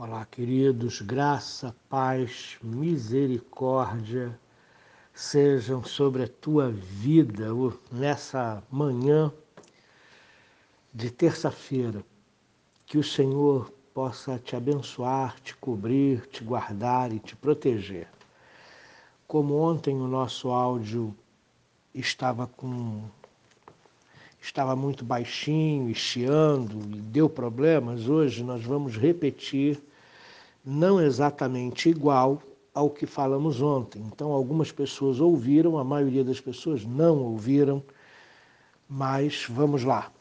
Olá, queridos, graça, paz, misericórdia sejam sobre a tua vida nessa manhã de terça-feira. Que o Senhor possa te abençoar, te cobrir, te guardar e te proteger. Como ontem o nosso áudio estava com estava muito baixinho, chiando e deu problemas, hoje nós vamos repetir não exatamente igual ao que falamos ontem. Então, algumas pessoas ouviram, a maioria das pessoas não ouviram, mas vamos lá.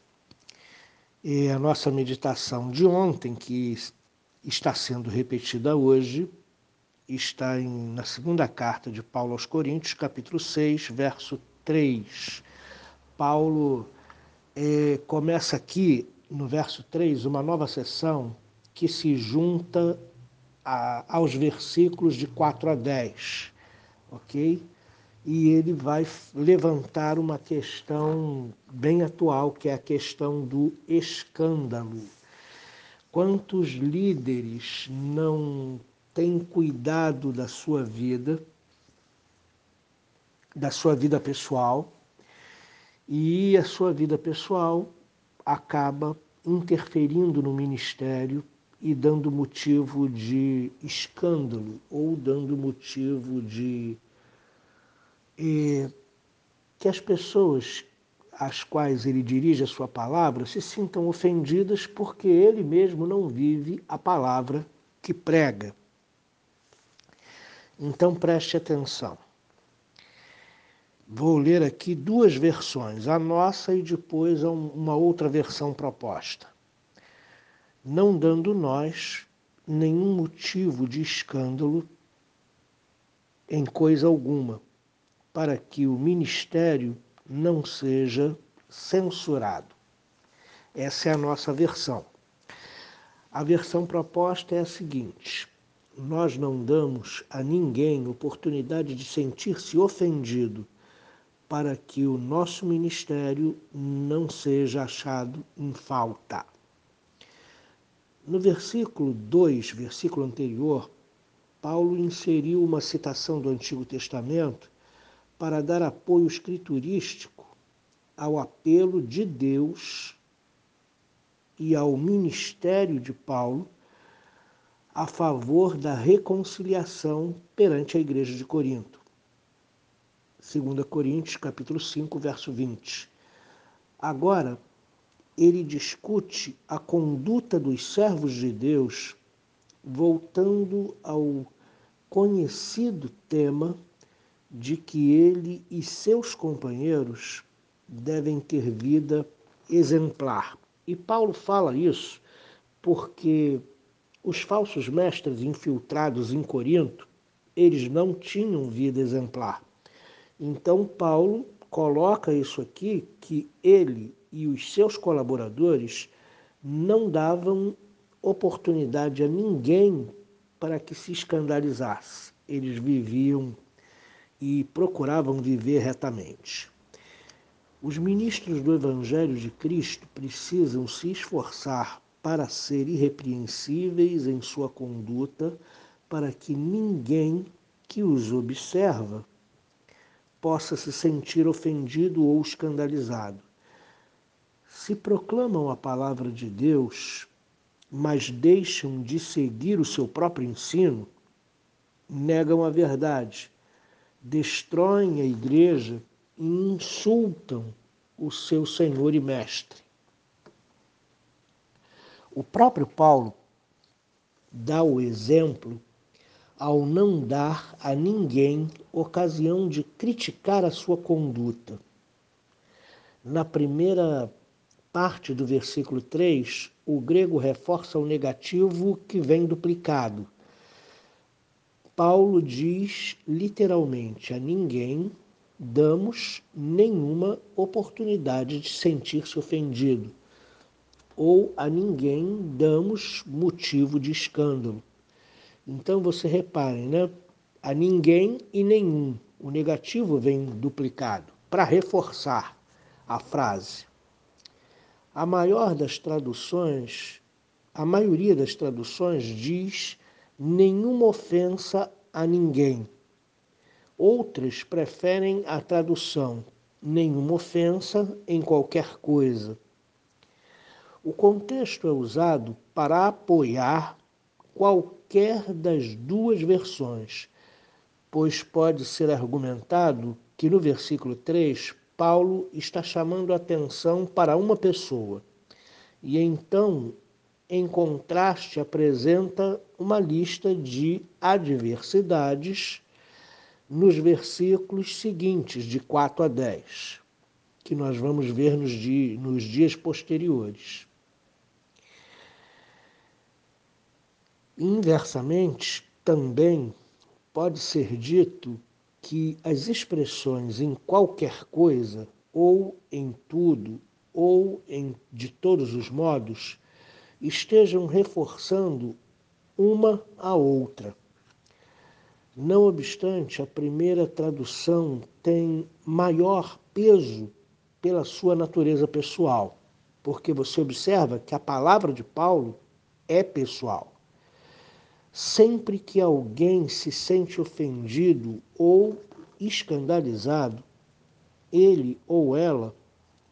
E a nossa meditação de ontem, que está sendo repetida hoje, está em, na segunda carta de Paulo aos Coríntios, capítulo 6, verso 3. Paulo é, começa aqui no verso 3 uma nova sessão que se junta a, aos versículos de 4 a 10, ok? E ele vai levantar uma questão bem atual, que é a questão do escândalo. Quantos líderes não têm cuidado da sua vida, da sua vida pessoal, e a sua vida pessoal acaba interferindo no ministério e dando motivo de escândalo ou dando motivo de que as pessoas às quais ele dirige a sua palavra se sintam ofendidas porque ele mesmo não vive a palavra que prega. Então preste atenção. Vou ler aqui duas versões, a nossa e depois uma outra versão proposta. Não dando nós nenhum motivo de escândalo em coisa alguma, para que o ministério não seja censurado. Essa é a nossa versão. A versão proposta é a seguinte: nós não damos a ninguém oportunidade de sentir-se ofendido para que o nosso ministério não seja achado em falta. No versículo 2, versículo anterior, Paulo inseriu uma citação do Antigo Testamento para dar apoio escriturístico ao apelo de Deus e ao ministério de Paulo a favor da reconciliação perante a igreja de Corinto. 2 Coríntios capítulo 5, verso 20. Agora, ele discute a conduta dos servos de Deus voltando ao conhecido tema de que ele e seus companheiros devem ter vida exemplar. E Paulo fala isso porque os falsos mestres infiltrados em Corinto, eles não tinham vida exemplar. Então, Paulo coloca isso aqui, que ele e os seus colaboradores não davam oportunidade a ninguém para que se escandalizasse. Eles viviam e procuravam viver retamente. Os ministros do Evangelho de Cristo precisam se esforçar para ser irrepreensíveis em sua conduta, para que ninguém que os observa possa se sentir ofendido ou escandalizado. Se proclamam a palavra de Deus, mas deixam de seguir o seu próprio ensino, negam a verdade, destroem a igreja e insultam o seu Senhor e Mestre. O próprio Paulo dá o exemplo ao não dar a ninguém ocasião de criticar a sua conduta. Na primeira parte do versículo 3, o grego reforça o negativo que vem duplicado. Paulo diz literalmente: a ninguém damos nenhuma oportunidade de sentir-se ofendido, ou a ninguém damos motivo de escândalo. Então você repare, né? A ninguém e nenhum. O negativo vem duplicado para reforçar a frase. A maior das traduções a maioria das traduções diz nenhuma ofensa a ninguém. Outras preferem a tradução nenhuma ofensa em qualquer coisa. O contexto é usado para apoiar qualquer das duas versões, pois pode ser argumentado que no versículo 3, Paulo está chamando atenção para uma pessoa. E então, em contraste, apresenta uma lista de adversidades nos versículos seguintes, de 4 a 10, que nós vamos ver nos dias, nos dias posteriores. Inversamente, também pode ser dito que as expressões em qualquer coisa, ou em tudo, ou em de todos os modos, estejam reforçando uma a outra. Não obstante, a primeira tradução tem maior peso pela sua natureza pessoal, porque você observa que a palavra de Paulo é pessoal. Sempre que alguém se sente ofendido ou escandalizado, ele ou ela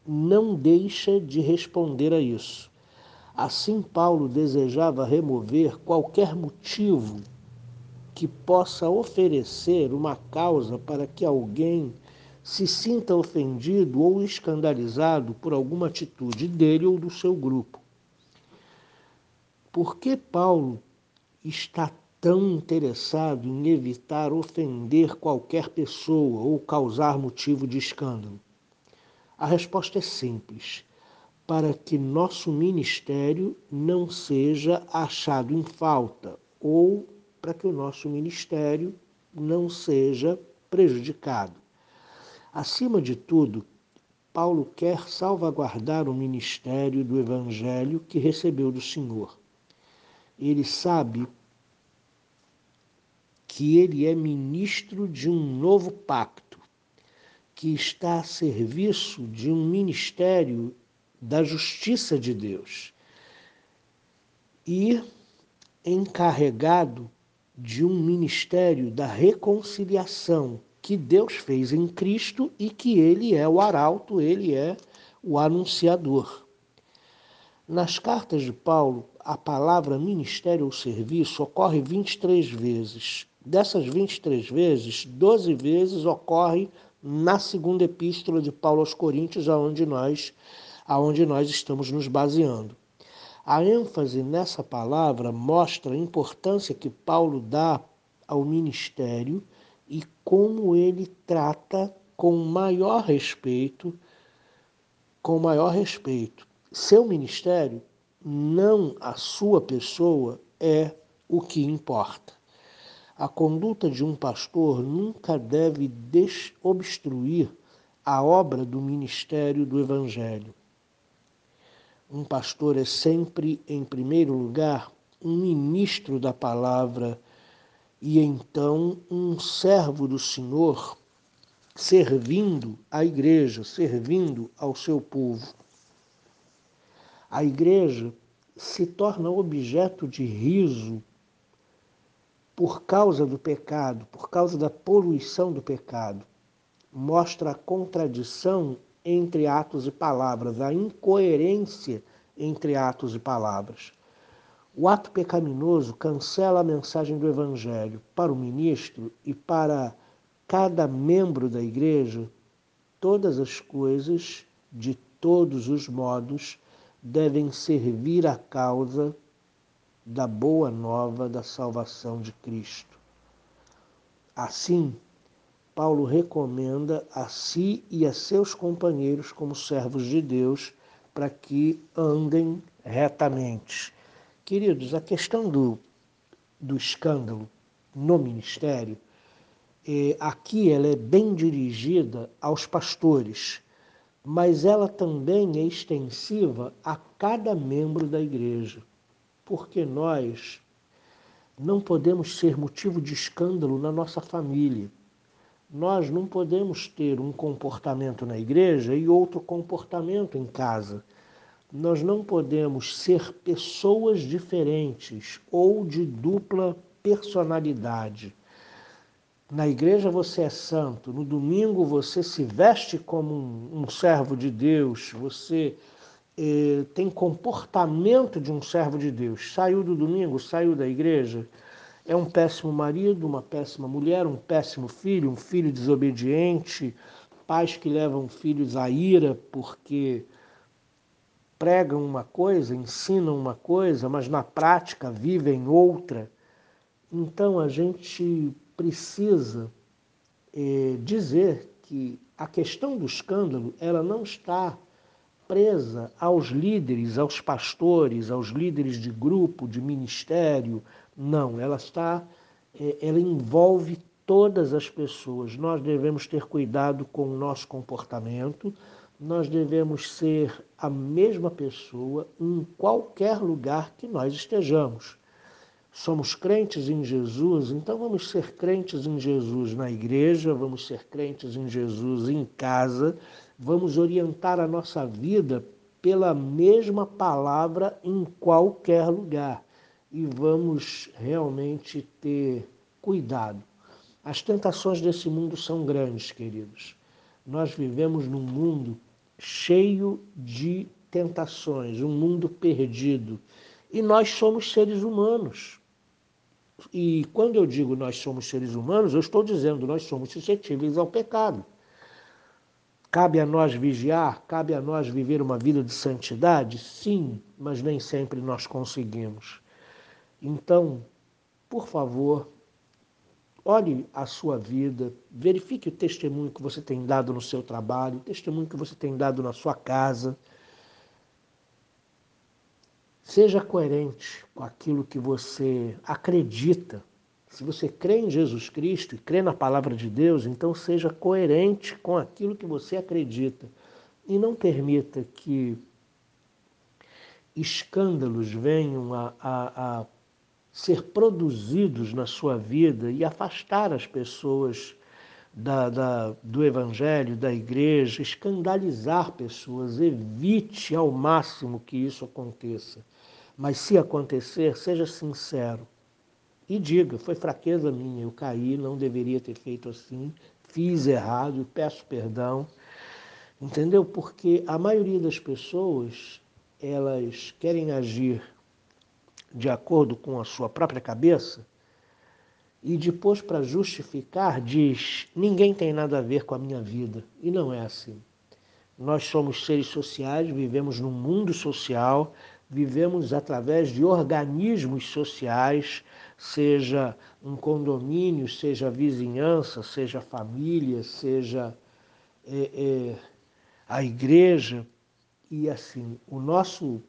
não deixa de responder a isso. Assim, Paulo desejava remover qualquer motivo que possa oferecer uma causa para que alguém se sinta ofendido ou escandalizado por alguma atitude dele ou do seu grupo. Por que Paulo está tão interessado em evitar ofender qualquer pessoa ou causar motivo de escândalo? A resposta é simples: para que nosso ministério não seja achado em falta ou para que o nosso ministério não seja prejudicado. Acima de tudo, Paulo quer salvaguardar o ministério do Evangelho que recebeu do Senhor. Ele sabe que ele é ministro de um novo pacto, que está a serviço de um ministério da justiça de Deus e encarregado de um ministério da reconciliação que Deus fez em Cristo e que ele é o arauto, ele é o anunciador. Nas cartas de Paulo, a palavra ministério ou serviço ocorre 23 vezes. Dessas 23 vezes, 12 vezes ocorre na segunda epístola de Paulo aos Coríntios, aonde nós, aonde nós estamos nos baseando. A ênfase nessa palavra mostra a importância que Paulo dá ao ministério e como ele trata com maior respeito, com maior respeito. Seu ministério, não a sua pessoa, é o que importa. A conduta de um pastor nunca deve desobstruir a obra do ministério do Evangelho. Um pastor é sempre, em primeiro lugar, um ministro da palavra e então um servo do Senhor servindo a igreja, servindo ao seu povo. A igreja se torna objeto de riso por causa do pecado, por causa da poluição do pecado. Mostra a contradição entre atos e palavras, a incoerência entre atos e palavras. O ato pecaminoso cancela a mensagem do Evangelho para o ministro e para cada membro da igreja. Todas as coisas, de todos os modos, devem servir à causa da boa nova da salvação de Cristo. Assim, Paulo recomenda a si e a seus companheiros como servos de Deus para que andem retamente. Queridos, a questão do, do escândalo no ministério, é, aqui ela é bem dirigida aos pastores, mas ela também é extensiva a cada membro da igreja, porque nós não podemos ser motivo de escândalo na nossa família nós não podemos ter um comportamento na igreja e outro comportamento em casa. nós não podemos ser pessoas diferentes ou de dupla personalidade. Na igreja você é santo, no domingo você se veste como um, um servo de Deus, você eh, tem comportamento de um servo de Deus. Saiu do domingo, saiu da igreja, é um péssimo marido, uma péssima mulher, um péssimo filho, um filho desobediente, pais que levam filhos à ira porque pregam uma coisa, ensinam uma coisa, mas na prática vivem outra. Então a gente precisa é, dizer que a questão do escândalo ela não está presa aos líderes, aos pastores, aos líderes de grupo, de ministério. Não, ela está, é, ela envolve todas as pessoas. Nós devemos ter cuidado com o nosso comportamento, nós devemos ser a mesma pessoa em qualquer lugar que nós estejamos. Somos crentes em Jesus, então vamos ser crentes em Jesus na igreja, vamos ser crentes em Jesus em casa, vamos orientar a nossa vida pela mesma palavra em qualquer lugar e vamos realmente ter cuidado. As tentações desse mundo são grandes, queridos. Nós vivemos num mundo cheio de tentações, um mundo perdido. E nós somos seres humanos. E quando eu digo nós somos seres humanos, eu estou dizendo nós somos suscetíveis ao pecado. Cabe a nós vigiar, cabe a nós viver uma vida de santidade? Sim, mas nem sempre nós conseguimos. Então, por favor, Olhe a sua vida, verifique o testemunho que você tem dado no seu trabalho, o testemunho que você tem dado na sua casa. Seja coerente com aquilo que você acredita. Se você crê em Jesus Cristo e crê na palavra de Deus, então seja coerente com aquilo que você acredita. E não permita que escândalos venham a, a, a ser produzidos na sua vida e afastar as pessoas da, da, do Evangelho, da igreja, escandalizar pessoas. Evite ao máximo que isso aconteça. Mas se acontecer, seja sincero e diga: foi fraqueza minha, eu caí, não deveria ter feito assim, fiz errado, peço perdão. Entendeu? Porque a maioria das pessoas elas querem agir de acordo com a sua própria cabeça, e depois, para justificar, diz: ninguém tem nada a ver com a minha vida. E não é assim. Nós somos seres sociais, vivemos num mundo social, vivemos através de organismos sociais, seja um condomínio, seja vizinhança, seja família, seja é, é, a igreja. E assim, o nosso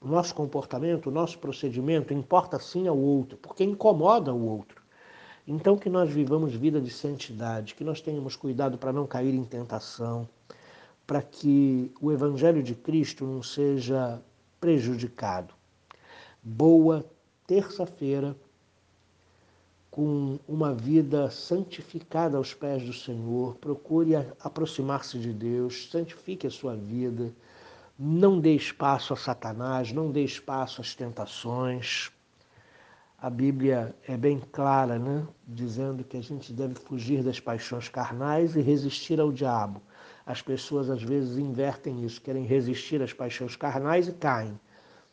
o nosso comportamento, o nosso procedimento importa sim ao outro, porque incomoda o outro. Então, que nós vivamos vida de santidade, que nós tenhamos cuidado para não cair em tentação, para que o Evangelho de Cristo não seja prejudicado. Boa terça-feira, com uma vida santificada aos pés do Senhor, procure aproximar-se de Deus, santifique a sua vida não dê espaço a Satanás, não dê espaço às tentações. A Bíblia é bem clara, né? dizendo que a gente deve fugir das paixões carnais e resistir ao diabo. As pessoas às vezes invertem isso, querem resistir às paixões carnais e caem.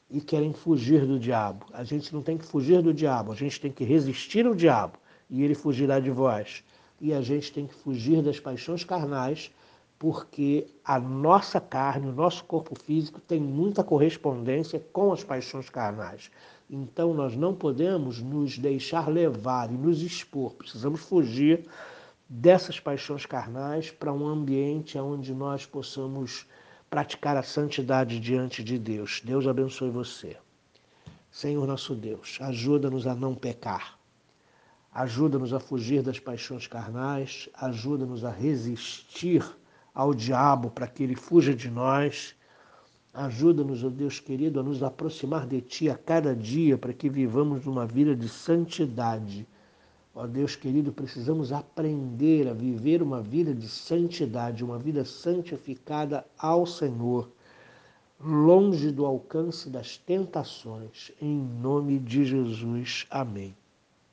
E querem fugir do diabo. A gente não tem que fugir do diabo, a gente tem que resistir ao diabo e ele fugirá de vós. E a gente tem que fugir das paixões carnais porque a nossa carne, o nosso corpo físico tem muita correspondência com as paixões carnais. Então nós não podemos nos deixar levar e nos expor, precisamos fugir dessas paixões carnais para um ambiente onde nós possamos praticar a santidade diante de Deus. Deus abençoe você. Senhor nosso Deus, ajuda-nos a não pecar. Ajuda-nos a fugir das paixões carnais, ajuda-nos a resistir ao diabo para que ele fuja de nós. Ajuda-nos, ó Deus querido, a nos aproximar de Ti a cada dia para que vivamos uma vida de santidade. Ó Deus querido, precisamos aprender a viver uma vida de santidade, uma vida santificada ao Senhor. longe do alcance das tentações. Em nome de Jesus. Amém.